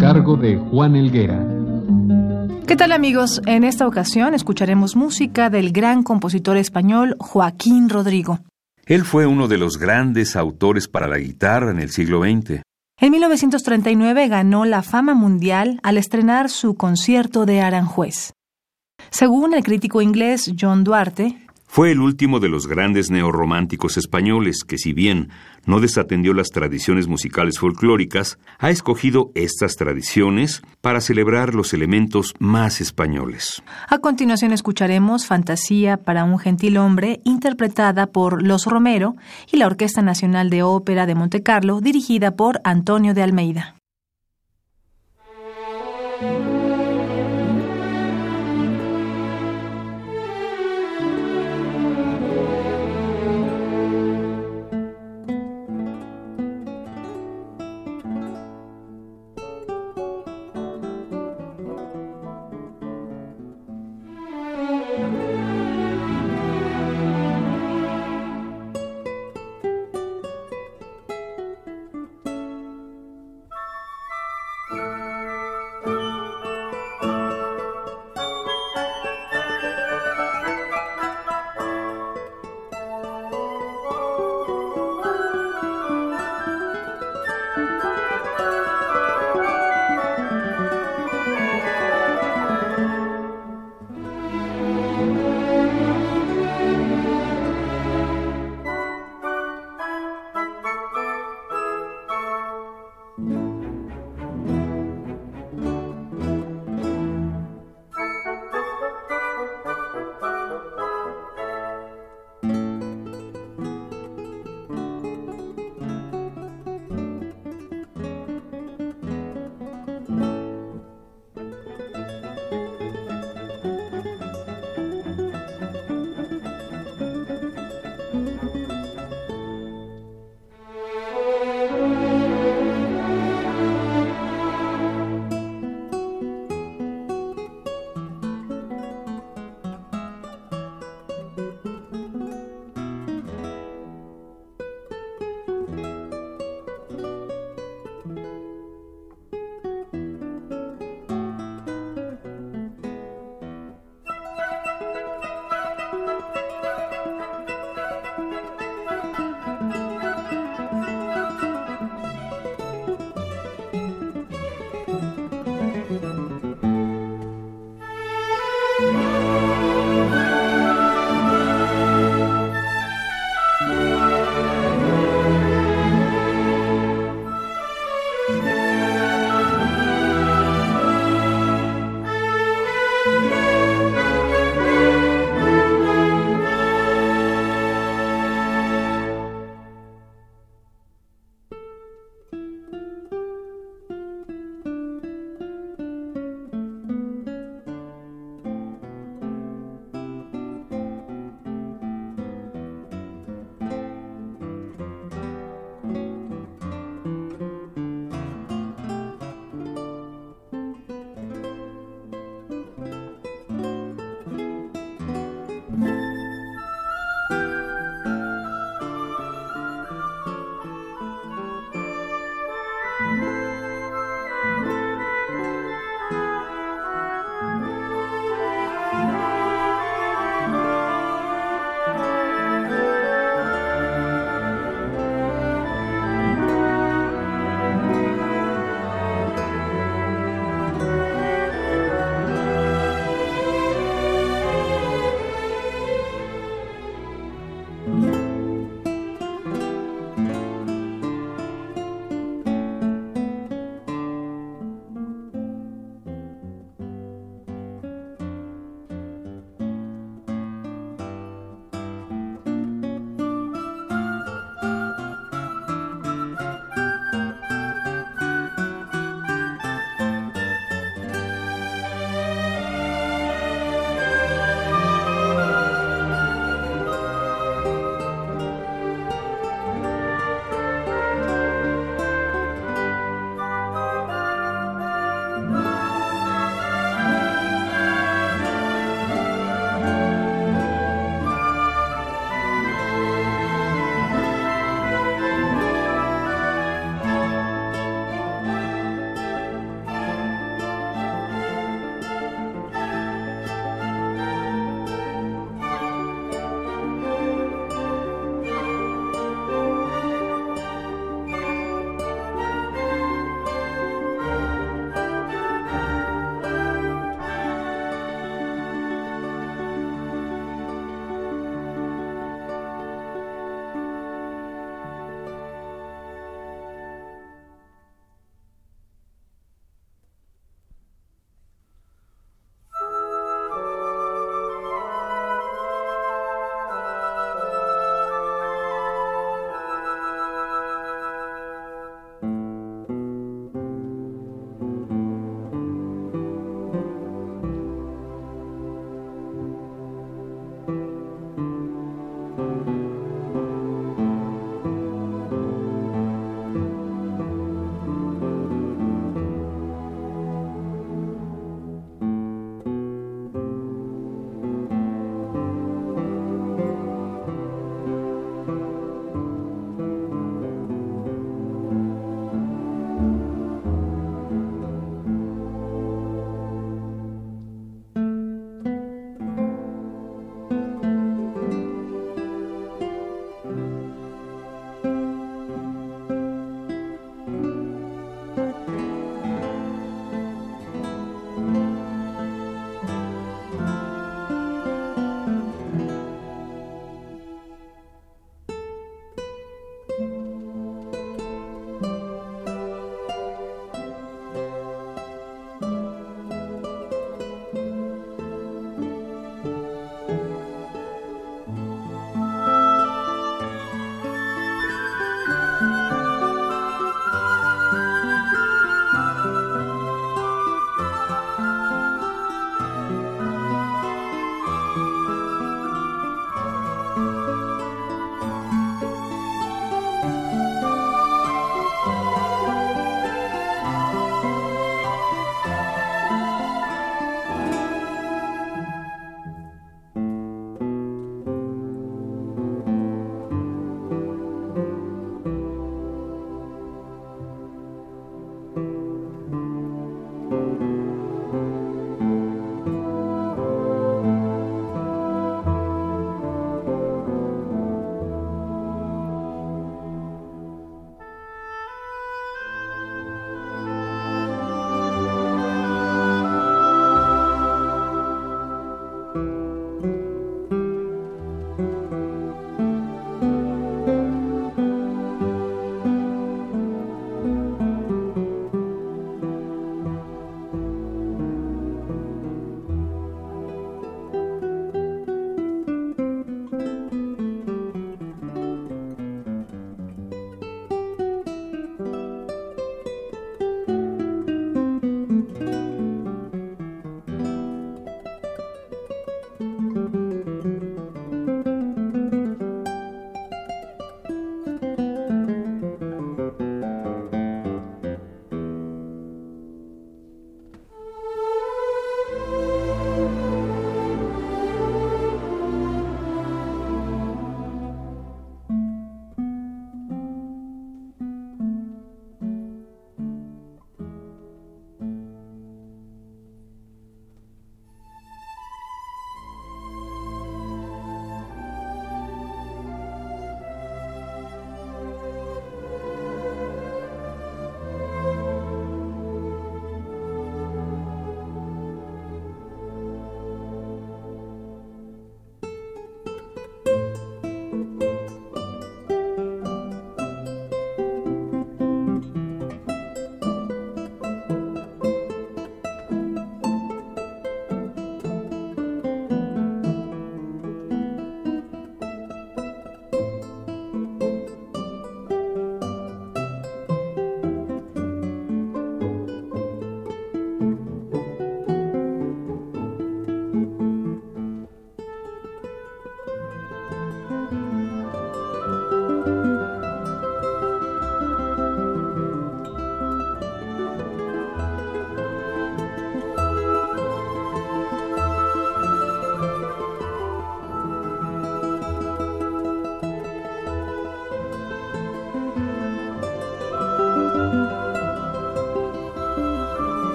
Cargo de Juan Elguera. ¿Qué tal amigos? En esta ocasión escucharemos música del gran compositor español Joaquín Rodrigo. Él fue uno de los grandes autores para la guitarra en el siglo XX. En 1939 ganó la fama mundial al estrenar su concierto de Aranjuez. Según el crítico inglés John Duarte, fue el último de los grandes neorrománticos españoles que, si bien no desatendió las tradiciones musicales folclóricas, ha escogido estas tradiciones para celebrar los elementos más españoles. A continuación escucharemos Fantasía para un gentil hombre, interpretada por Los Romero y la Orquesta Nacional de Ópera de Montecarlo, dirigida por Antonio de Almeida.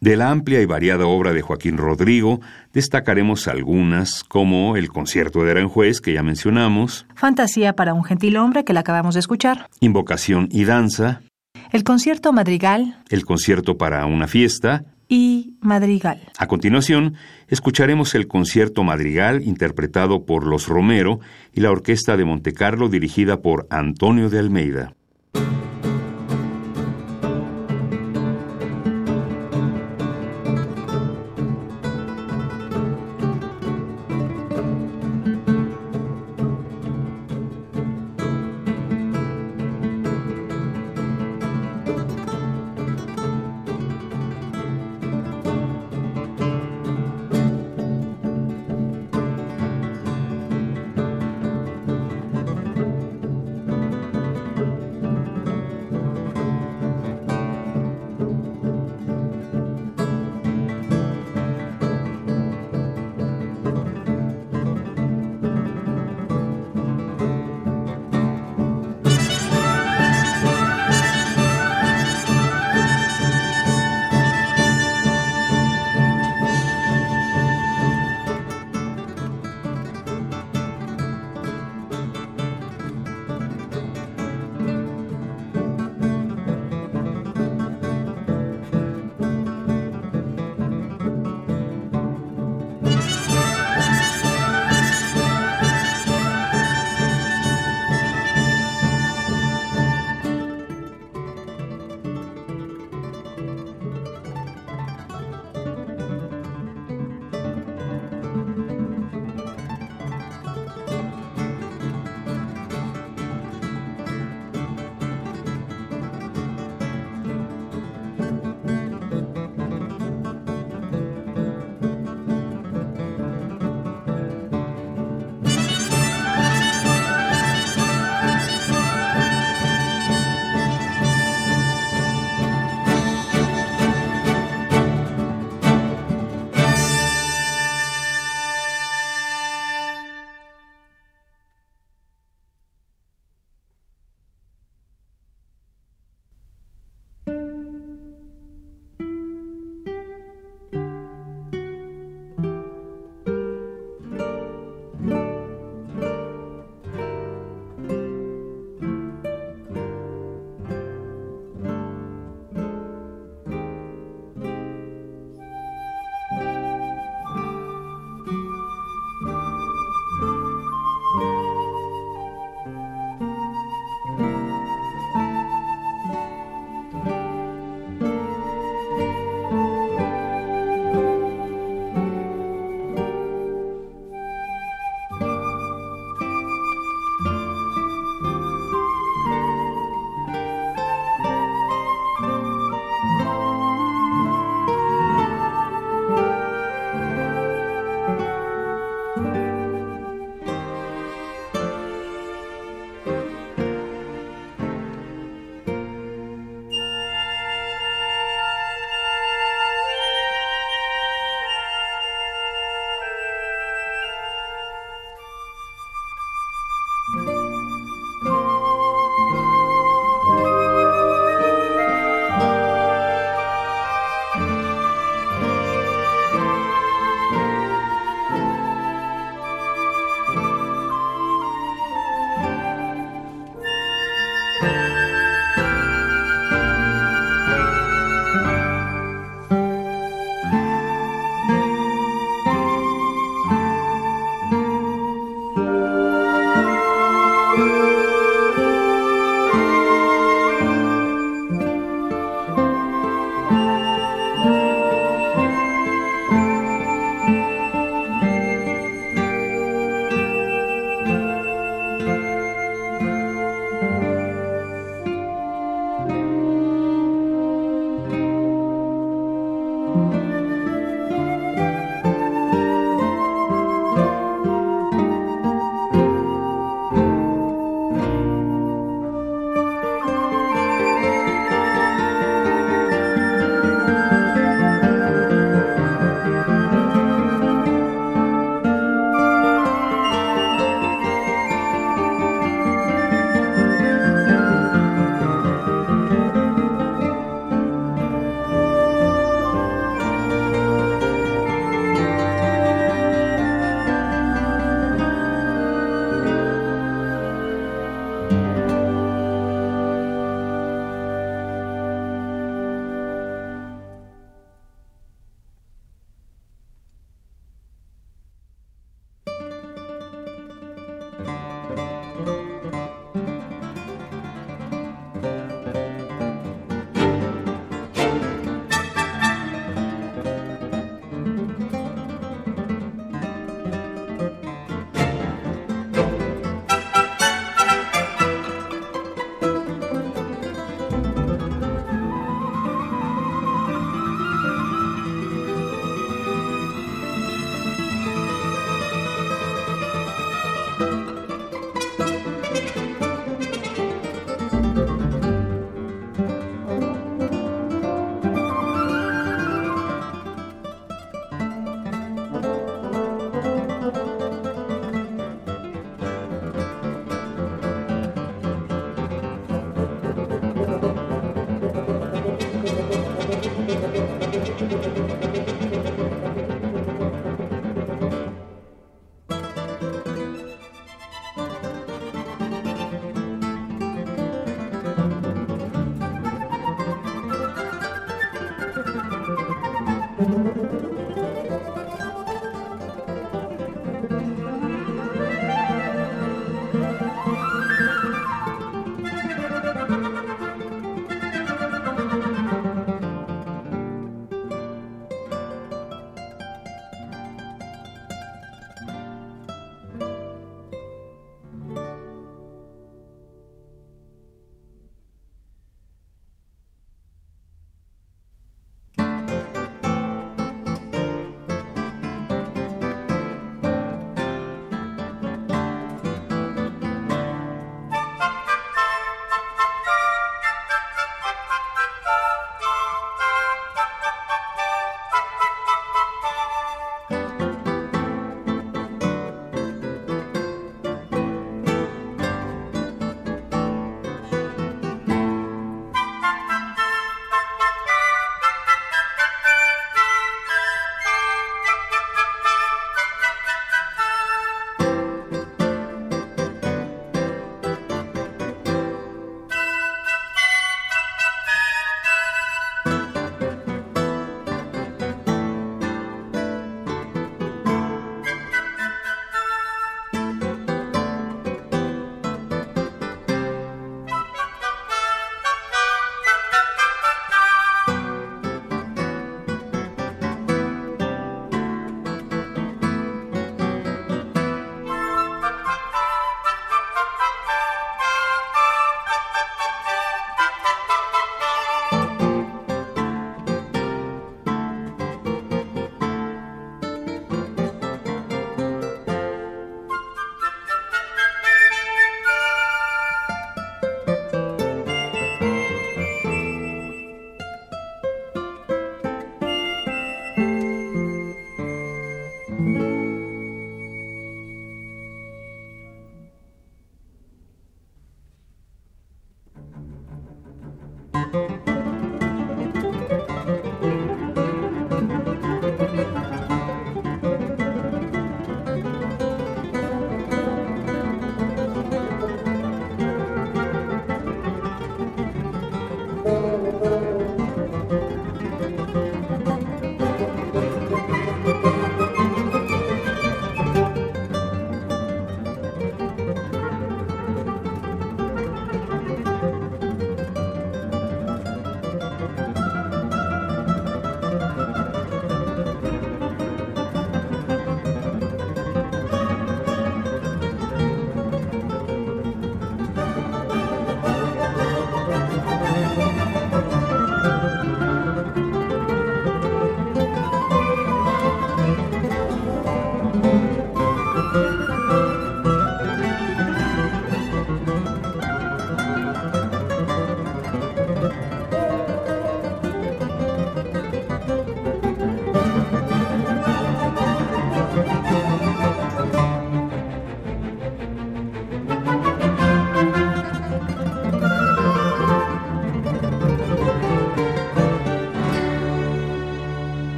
De la amplia y variada obra de Joaquín Rodrigo, destacaremos algunas, como el concierto de Aranjuez, que ya mencionamos, Fantasía para un gentilhombre, que la acabamos de escuchar, Invocación y Danza, el concierto Madrigal. El concierto para una fiesta, y Madrigal. A continuación, escucharemos el concierto madrigal interpretado por Los Romero y la Orquesta de Montecarlo dirigida por Antonio de Almeida.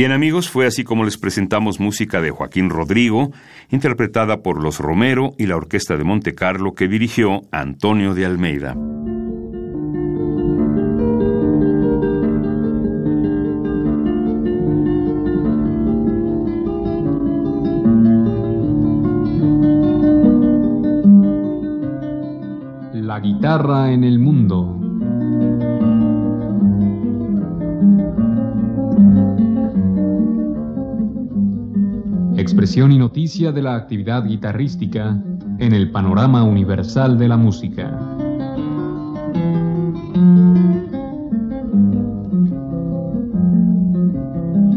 Bien amigos, fue así como les presentamos música de Joaquín Rodrigo, interpretada por Los Romero y la Orquesta de Monte Carlo que dirigió Antonio de Almeida. Noticia de la actividad guitarrística en el panorama universal de la música.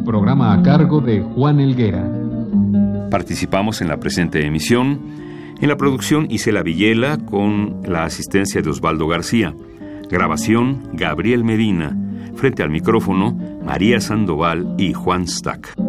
Programa a cargo de Juan Elguera. Participamos en la presente emisión en la producción Isela Villela con la asistencia de Osvaldo García. Grabación Gabriel Medina. Frente al micrófono María Sandoval y Juan Stack.